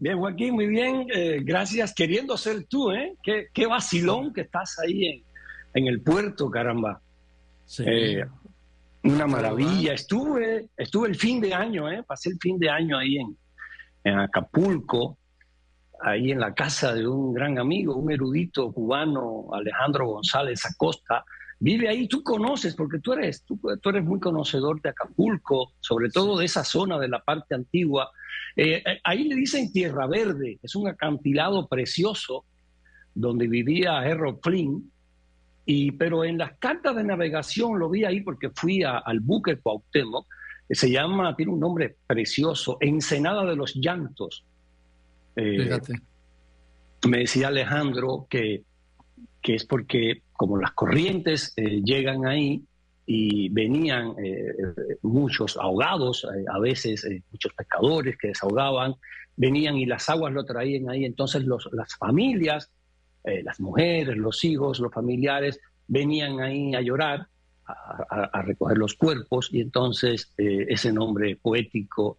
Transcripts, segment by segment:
Bien, Joaquín, muy bien. Eh, gracias. Queriendo ser tú, ¿eh? Qué, qué vacilón que estás ahí en, en el puerto, caramba. Sí. Eh, una maravilla. Estuve, estuve el fin de año, ¿eh? Pasé el fin de año ahí en, en Acapulco, ahí en la casa de un gran amigo, un erudito cubano, Alejandro González Acosta. Vive ahí, tú conoces, porque tú eres, tú, tú eres muy conocedor de Acapulco, sobre todo de esa zona de la parte antigua. Eh, eh, ahí le dicen Tierra Verde, es un acantilado precioso donde vivía Harold Flynn, y, pero en las cartas de navegación lo vi ahí porque fui a- al buque Cuauhtémoc, que se llama, tiene un nombre precioso, Ensenada de los Llantos. Eh, Fíjate. me decía Alejandro que, que es porque como las corrientes eh, llegan ahí y venían eh, eh, muchos ahogados, eh, a veces eh, muchos pescadores que desahogaban, venían y las aguas lo traían ahí, entonces los, las familias, eh, las mujeres, los hijos, los familiares, venían ahí a llorar, a, a- a recoger los cuerpos y entonces eh, ese nombre poético,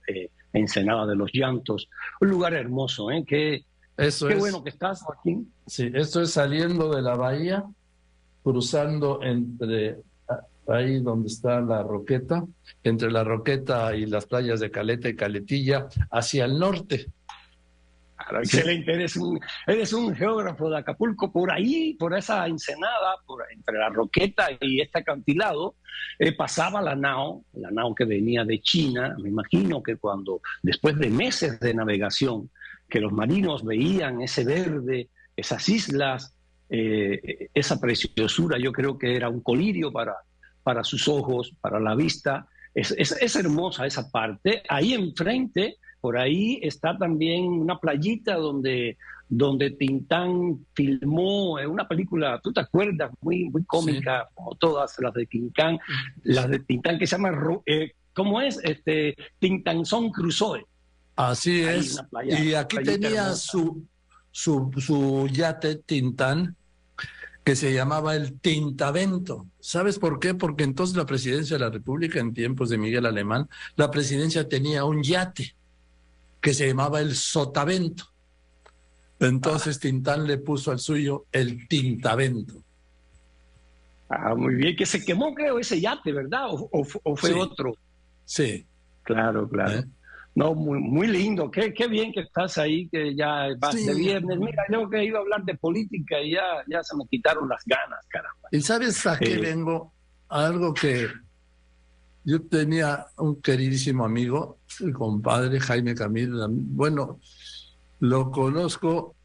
Ensenada de los Llantos, un lugar hermoso, ¿eh? que Eso Qué es. bueno que estás, Joaquín. Sí, esto es saliendo de la bahía, cruzando entre ahí donde está la Roqueta, entre la Roqueta y las playas de Caleta y Caletilla, hacia el norte. Claro, excelente, eres un, eres un geógrafo de Acapulco, por ahí, por esa ensenada, por, entre la Roqueta y este acantilado, eh, pasaba la nao, la nao que venía de China, me imagino que cuando, después de meses de navegación, que los marinos veían ese verde, esas islas, eh, esa preciosura, yo creo que era un colirio para, para sus ojos, para la vista, es, es, es hermosa esa parte, ahí enfrente por ahí está también una playita donde, donde Tintán filmó una película, ¿tú te acuerdas? Muy, muy cómica, como todas las de Tintán, las de Tintán que se llama, eh, ¿cómo es? Este, Tintanzón Crusoe. Así es. playa- y aquí tenía su, su, su yate Tintán, que se llamaba el Tintavento. ¿Sabes por qué? Porque entonces la presidencia de la República, en tiempos de Miguel Alemán, la presidencia tenía un yate que se llamaba el Sotavento. Entonces Tintán le puso al suyo el Tintavento. Ah, muy bien, que se quemó, creo, ese yate, ¿verdad? ¿O, o- o fue Sí. otro? Sí. Claro, claro. ¿eh? No, muy, muy lindo. Qué, qué bien que estás ahí, que ya vas Sí. de viernes. Mira, yo que iba a hablar de política y ya, ya se me quitaron las ganas, caramba. ¿Y sabes a qué Eh. vengo? A algo que yo tenía un queridísimo amigo, el compadre Jaime Camil. Bueno, lo conozco.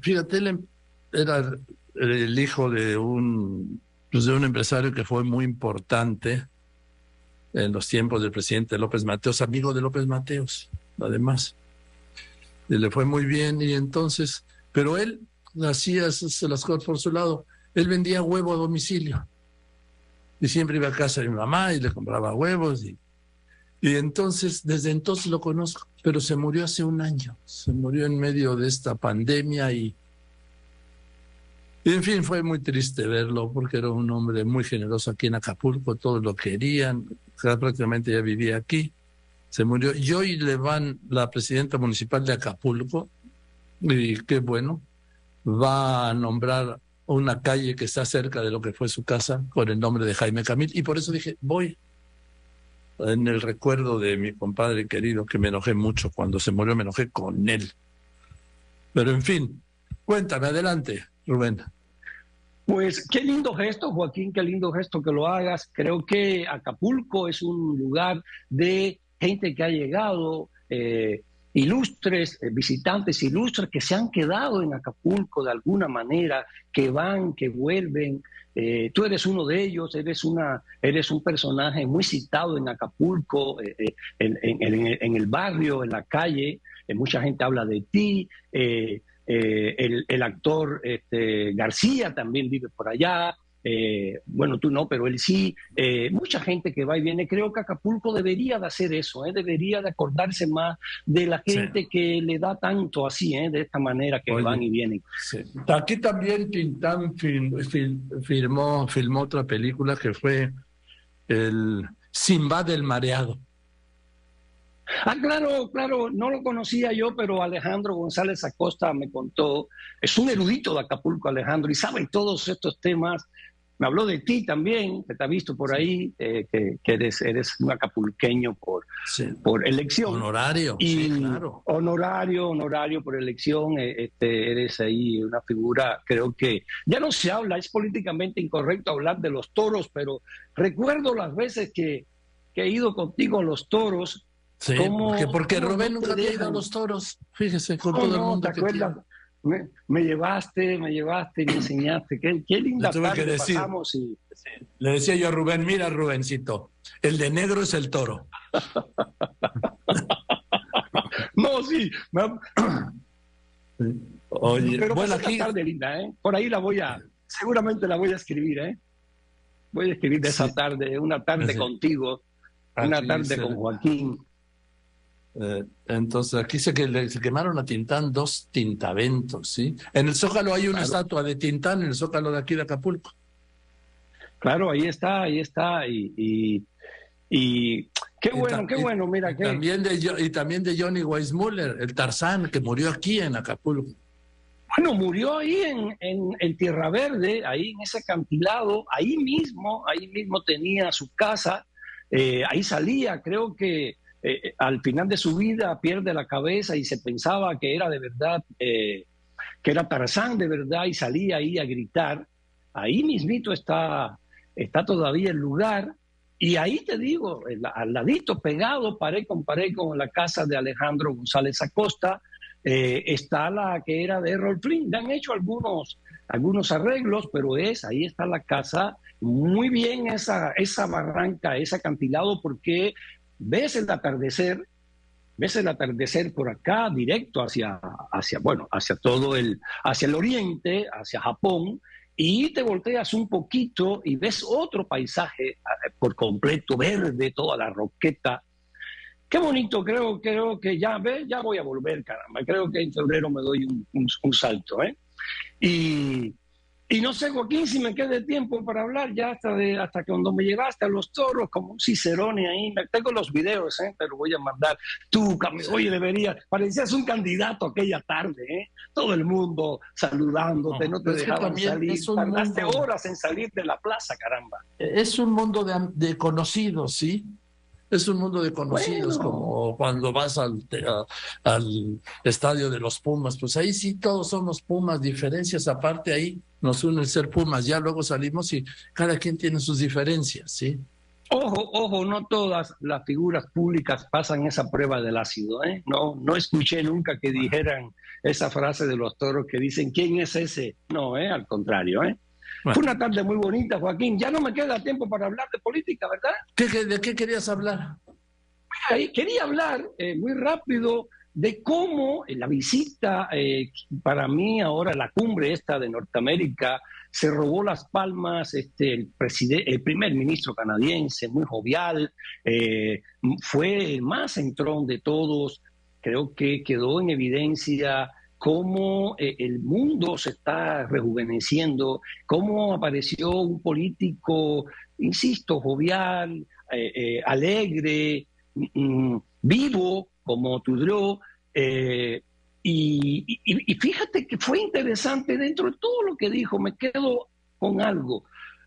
Fíjate, él em- era el hijo de un, pues, de un empresario que fue muy importante en los tiempos del presidente López Mateos, amigo de López Mateos, además. Y le fue muy bien y entonces, pero él hacía las cosas por su lado. Él vendía huevo a domicilio. Y siempre iba a casa de mi mamá y le compraba huevos. Y, y entonces, desde entonces lo conozco, pero se murió hace un año. Se murió en medio de esta pandemia y, y en fin, fue muy triste verlo porque era un hombre muy generoso aquí en Acapulco, todos lo querían, prácticamente ya vivía aquí. Se murió. Y hoy le van la presidenta municipal de Acapulco, y qué bueno, va a nombrar una calle que está cerca de lo que fue su casa con el nombre de Jaime Camil. Y por eso dije, voy en el recuerdo de mi compadre querido, que me enojé mucho cuando se murió, me enojé con él. Pero en fin, cuéntame, adelante, Rubén. Pues qué lindo gesto, Joaquín, qué lindo gesto que lo hagas. Creo que Acapulco es un lugar de gente que ha llegado, eh, ilustres, eh, visitantes ilustres que se han quedado en Acapulco de alguna manera, que van, que vuelven. Eh, tú eres uno de ellos, eres, una, eres un personaje muy citado en Acapulco, en, el barrio, en la calle. Mucha gente habla de ti. Eh, el, el actor este, García también vive por allá. eh, bueno, tú no, pero él sí. eh, mucha gente que va y viene. Creo que Acapulco debería de hacer eso, ¿eh? debería de acordarse más de la Sí. gente que le da tanto así, de esta manera que Oye. van y vienen. Sí. Aquí también Tintán film- fil- filmó, filmó otra película que fue el Simba del Mareado. Ah, claro, claro, no lo conocía yo, pero Alejandro González Acosta me contó, es un erudito de Acapulco, Alejandro, y sabe todos estos temas. Me habló de ti también, que te ha visto por ahí, eh, que, eres, eres un acapulqueño por, por elección. Honorario, y claro. Honorario, honorario por elección, eh, este, eres ahí una figura, creo que ya no se habla, es políticamente incorrecto hablar de los toros, pero recuerdo las veces que, que he ido contigo a los toros, Sí, porque, porque Rubén nunca había ido a los toros, fíjese, con todo el mundo. ¿te acuerdas? Me, llevaste, me llevaste y me enseñaste. Qué, qué linda tarde que decir, pasamos. Y... Le decía yo a Rubén, mira Rubencito, el de negro es el toro. no, sí. Oye, Pero bueno, aquí... tarde linda, ¿eh? Por ahí la voy a, seguramente la voy a escribir, ¿eh? Voy a escribir de esa tarde, una tarde contigo, una tarde con Joaquín eh, entonces, aquí se, que, se quemaron a Tintán dos tintaventos, ¿sí? En el Zócalo hay una estatua de Tintán, en el Zócalo de aquí de Acapulco. Claro, ahí está, ahí está. Y, y, qué bueno, qué bueno, mira. que... También de, y también de Johnny Weissmuller, el Tarzán, que murió aquí en Acapulco. Bueno, murió ahí en, en, Tierra Verde, ahí en ese acantilado, ahí mismo, ahí mismo tenía su casa, eh, ahí salía, creo que eh, eh, al final de su vida pierde la cabeza y se pensaba que era de verdad, eh, que era Tarzán de verdad y salía ahí a gritar. Ahí mismito está, está todavía el lugar. Y ahí te digo, al ladito, pegado, pared con pared con la casa de Alejandro González Acosta, está la que era de Errol Flynn. Le han hecho algunos, algunos arreglos, pero es, ahí está la casa, muy bien esa, esa barranca, ese acantilado, porque ves el atardecer, ves el atardecer por acá, directo hacia, hacia, bueno, hacia todo el, hacia el oriente, hacia Japón, y te volteas un poquito y ves otro paisaje eh, por completo, verde, toda la roqueta. Qué bonito, creo, creo que ya, ve, ya voy a volver, caramba. Creo que en febrero me doy un, un salto, ¿eh? Y, y no sé, Joaquín, si me quede tiempo para hablar ya hasta, de, hasta que cuando me llevaste a los toros, como un cicerone ahí. Tengo los videos, ¿eh? pero voy a mandar. Tú, oye, debería, parecías un candidato aquella tarde, ¿eh? Todo el mundo saludándote, no, te dejaban salir. Tardaste horas en salir de la plaza, caramba. Es un mundo de, de conocidos, ¿sí? Es un mundo de conocidos, como cuando vas al, al estadio de los Pumas, pues ahí sí todos somos Pumas, diferencias aparte ahí nos une el ser Pumas, ya luego salimos y cada quien tiene sus diferencias, ¿sí? Ojo, ojo, no todas las figuras públicas pasan esa prueba del ácido, ¿eh? No, no escuché nunca que dijeran esa frase de los toros que dicen, ¿quién es ese? No, ¿eh? Al contrario, ¿eh? Fue una tarde muy bonita, Joaquín. Ya no me queda tiempo para hablar de política, ¿verdad? ¿De qué querías hablar? quería hablar eh, muy rápido de cómo la visita, eh, para mí ahora la cumbre esta de Norteamérica, se robó las palmas este, el, el primer ministro canadiense, muy jovial, eh, fue el más entrón de todos, creo que quedó en evidencia cómo eh, el mundo se está rejuveneciendo, cómo apareció un político, insisto, jovial, alegre, mm, mm, vivo, como Tudreau, eh, y, fíjate que fue interesante dentro de todo lo que dijo, me quedo con algo.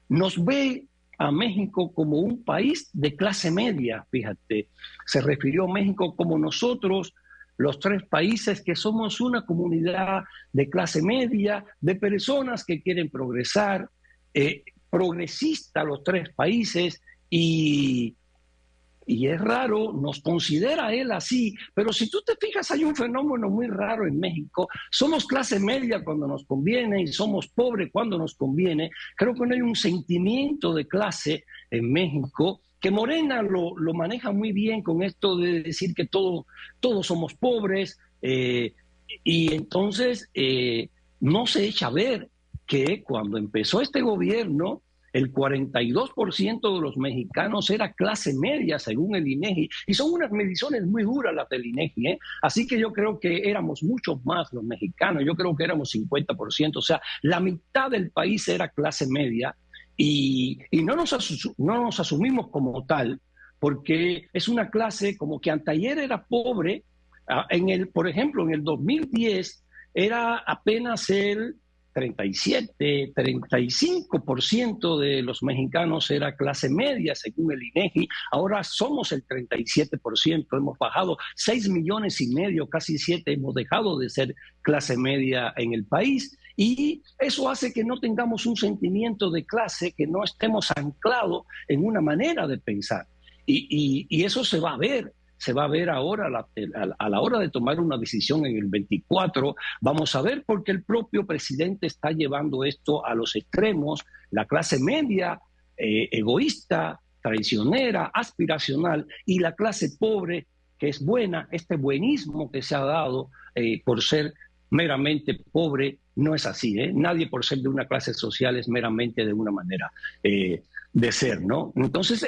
Nos ve a México como un país de clase media, fíjate. Se refirió a México como nosotros, los tres países que somos una comunidad de clase media, de personas que quieren progresar, eh, progresista los tres países y, y es raro, nos considera él así, pero si tú te fijas hay un fenómeno muy raro en México, somos clase media cuando nos conviene y somos pobres cuando nos conviene, creo que no hay un sentimiento de clase en México que Morena lo, maneja muy bien con esto de decir que todo, todos somos pobres eh, y entonces eh, no se echa a ver que cuando empezó este gobierno, el 42% de los mexicanos era clase media, según el INEGI, y son unas mediciones muy duras las del INEGI, ¿eh? así que yo creo que éramos muchos más los mexicanos, yo creo que éramos 50%, o sea, la mitad del país era clase media, y, no, nos no nos asumimos como tal, porque es una clase como que anteayer era pobre, ah, en el, por ejemplo, en el 2010 era apenas el 37, 35% de los mexicanos era clase media, según el INEGI. Ahora somos el 37%, hemos bajado 6 millones y medio, casi 7, hemos dejado de ser clase media en el país. Y eso hace que no tengamos un sentimiento de clase, que no estemos anclados en una manera de pensar. Y, eso se va a ver se va a ver ahora a la, hora de tomar una decisión en el 24. Vamos a ver porque el propio presidente está llevando esto a los extremos. La clase media, eh, egoísta, traicionera, aspiracional, y la clase pobre, que es buena, este buenismo que se ha dado eh, por ser meramente pobre, no es así. ¿eh? Nadie por ser de una clase social es meramente de una manera de ser, ¿no? Entonces,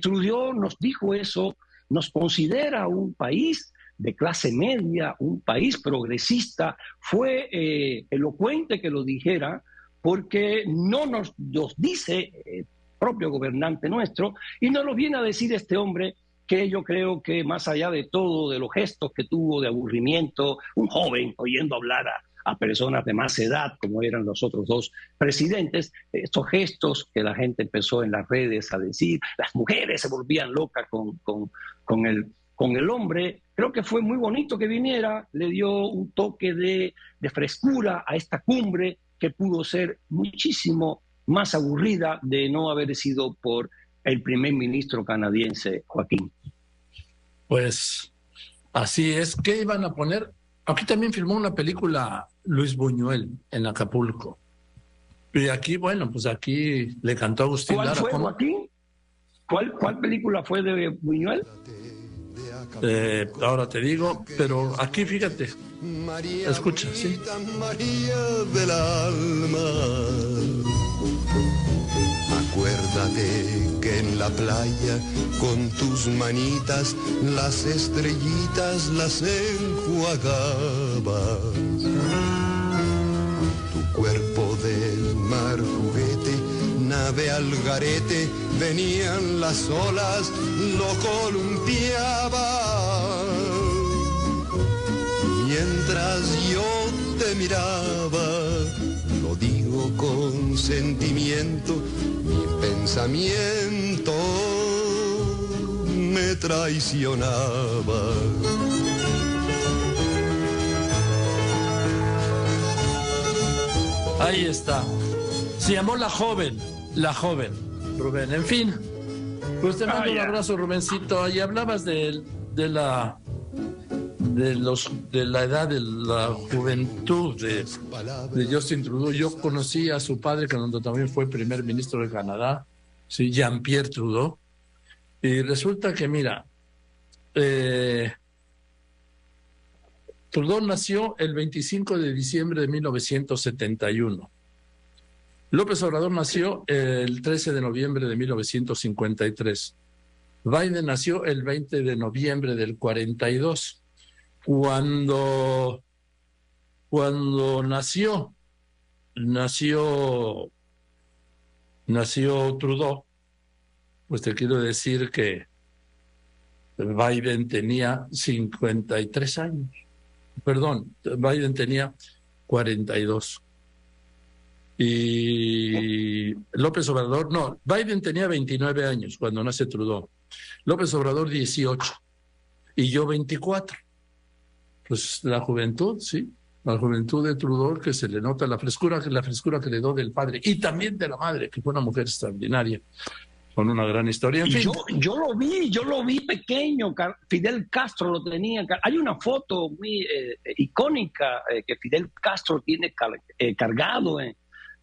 Trudeau nos dijo eso nos considera un país de clase media, un país progresista, fue eh, elocuente que lo dijera, porque no nos, dice el eh, propio gobernante nuestro, y no lo viene a decir este hombre que yo creo que más allá de todo, de los gestos que tuvo de aburrimiento, un joven oyendo hablar a, personas de más edad, como eran los otros dos presidentes, estos gestos que la gente empezó en las redes a decir, las mujeres se volvían locas con, con el, con el hombre. Creo que fue muy bonito que viniera, le dio un toque de, frescura a esta cumbre que pudo ser muchísimo más aburrida de no haber sido por el primer ministro canadiense Joaquín. Pues así es. ¿Qué iban a poner? Aquí también filmó una película Luis Buñuel en Acapulco. Y aquí, bueno, pues aquí le cantó Agustín ¿Cuál fue, Joaquín? ¿Cuál, ¿Cuál película fue de Buñuel? Eh, ahora te digo, pero aquí fíjate. Escucha, sí. María del alma. Acuérdate que en la playa con tus manitas las estrellitas las enjuagabas. Tu cuerpo del mar juguete, nave al garete venían las olas, lo columpiaba. Mientras yo te miraba, lo digo con sentimiento, mi pensamiento me traicionaba. Ahí está. Se llamó La Joven, La Joven. Rubén. En fin, pues te mando un abrazo, Rubencito. Y hablabas de, de la de los de la edad de la juventud de, de Justin Trudeau. Yo conocí a su padre cuando también fue primer ministro de Canadá, sí, Jean-Pierre Trudeau. Y resulta que, mira, eh, Trudeau nació el 25 de diciembre de 1971. López Obrador nació el 13 de noviembre de 1953. Biden nació el 20 de noviembre del 42. Cuando, cuando nació, nació, nació Trudeau, pues te quiero decir que Biden tenía 53 años. Perdón, Biden tenía 42. Y López Obrador, no, Biden tenía 29 años cuando nace Trudeau. López Obrador 18 y yo 24. Pues la juventud, sí, la juventud de Trudeau que se le nota la frescura, la frescura que le dio del padre y también de la madre, que fue una mujer extraordinaria con una gran historia. yo, yo, lo vi, yo lo vi pequeño, Fidel Castro lo tenía. Hay una foto muy eh, icónica eh, que Fidel Castro tiene eh, cargado en,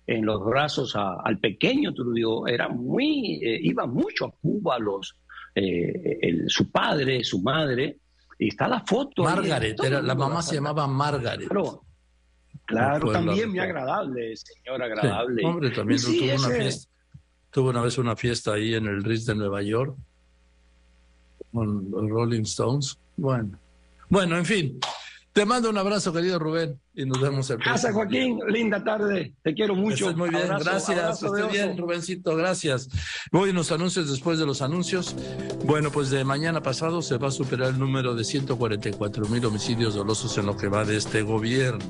en los brazos al pequeño Trudeau, era muy, eh, iba mucho a Cuba, los, su padre, su madre, y está la foto. Margaret, era, la mamá se llamaba Margaret. Claro, claro también muy agradable, señor agradable. hombre, también tuvo, una fiesta, tuvo una vez una fiesta ahí en el Ritz de Nueva York con los Rolling Stones. Bueno, bueno, en fin. Te mando un abrazo, querido Rubén, y nos vemos el próximo. Gracias, Joaquín. Linda tarde. Te quiero mucho. Muy bien, gracias. Bien, Rubéncito, gracias. Voy en los anuncios después de los anuncios. Bueno, pues de mañana pasado se va a superar el número de 144 mil homicidios dolosos en lo que va de este gobierno.